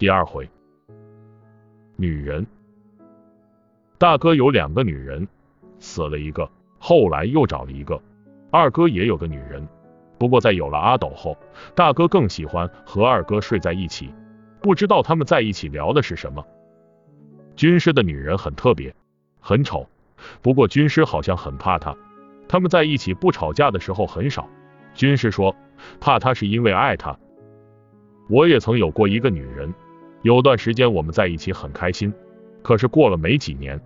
第二回，女人。大哥有两个女人，死了一个，后来又找了一个。二哥也有个女人，不过在有了阿斗后，大哥更喜欢和二哥睡在一起。不知道他们在一起聊的是什么。军师的女人很特别，很丑，不过军师好像很怕她。他们在一起不吵架的时候很少。军师说，怕她是因为爱她。我也曾有过一个女人。有段时间我们在一起很开心，可是过了没几年，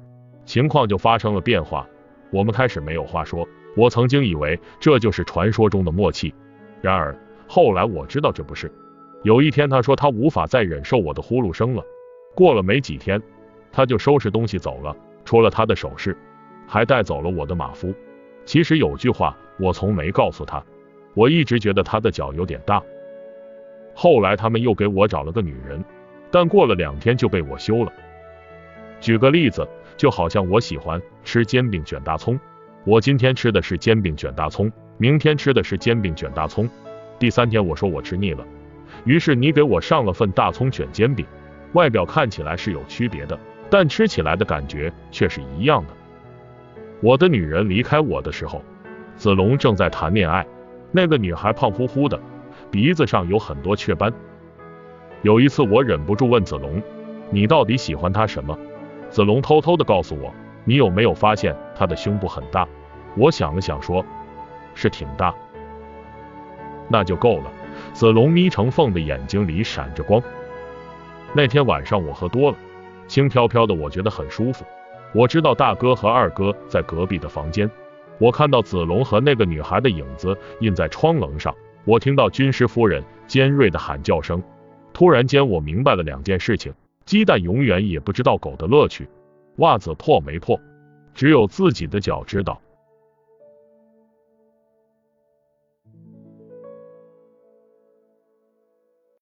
情况就发生了变化。我们开始没有话说。我曾经以为这就是传说中的默契，然而后来我知道这不是。有一天，他说他无法再忍受我的呼噜声了。过了没几天，他就收拾东西走了，除了他的首饰，还带走了我的马夫。其实有句话我从没告诉他，我一直觉得他的脚有点大。后来他们又给我找了个女人。但过了两天就被我休了。举个例子，就好像我喜欢吃煎饼卷大葱，我今天吃的是煎饼卷大葱，明天吃的是煎饼卷大葱，第三天我说我吃腻了，于是你给我上了份大葱卷煎饼，外表看起来是有区别的，但吃起来的感觉却是一样的。我的女人离开我的时候，子龙正在谈恋爱，那个女孩胖乎乎的，鼻子上有很多雀斑。有一次，我忍不住问子龙：“你到底喜欢他什么？”子龙偷偷的告诉我：“你有没有发现他的胸部很大？”我想了想，说：“是挺大。”那就够了。子龙眯成缝的眼睛里闪着光。那天晚上我喝多了，轻飘飘的，我觉得很舒服。我知道大哥和二哥在隔壁的房间。我看到子龙和那个女孩的影子印在窗棱上。我听到军师夫人尖锐的喊叫声。突然间，我明白了两件事情：鸡蛋永远也不知道狗的乐趣，袜子破没破，只有自己的脚知道。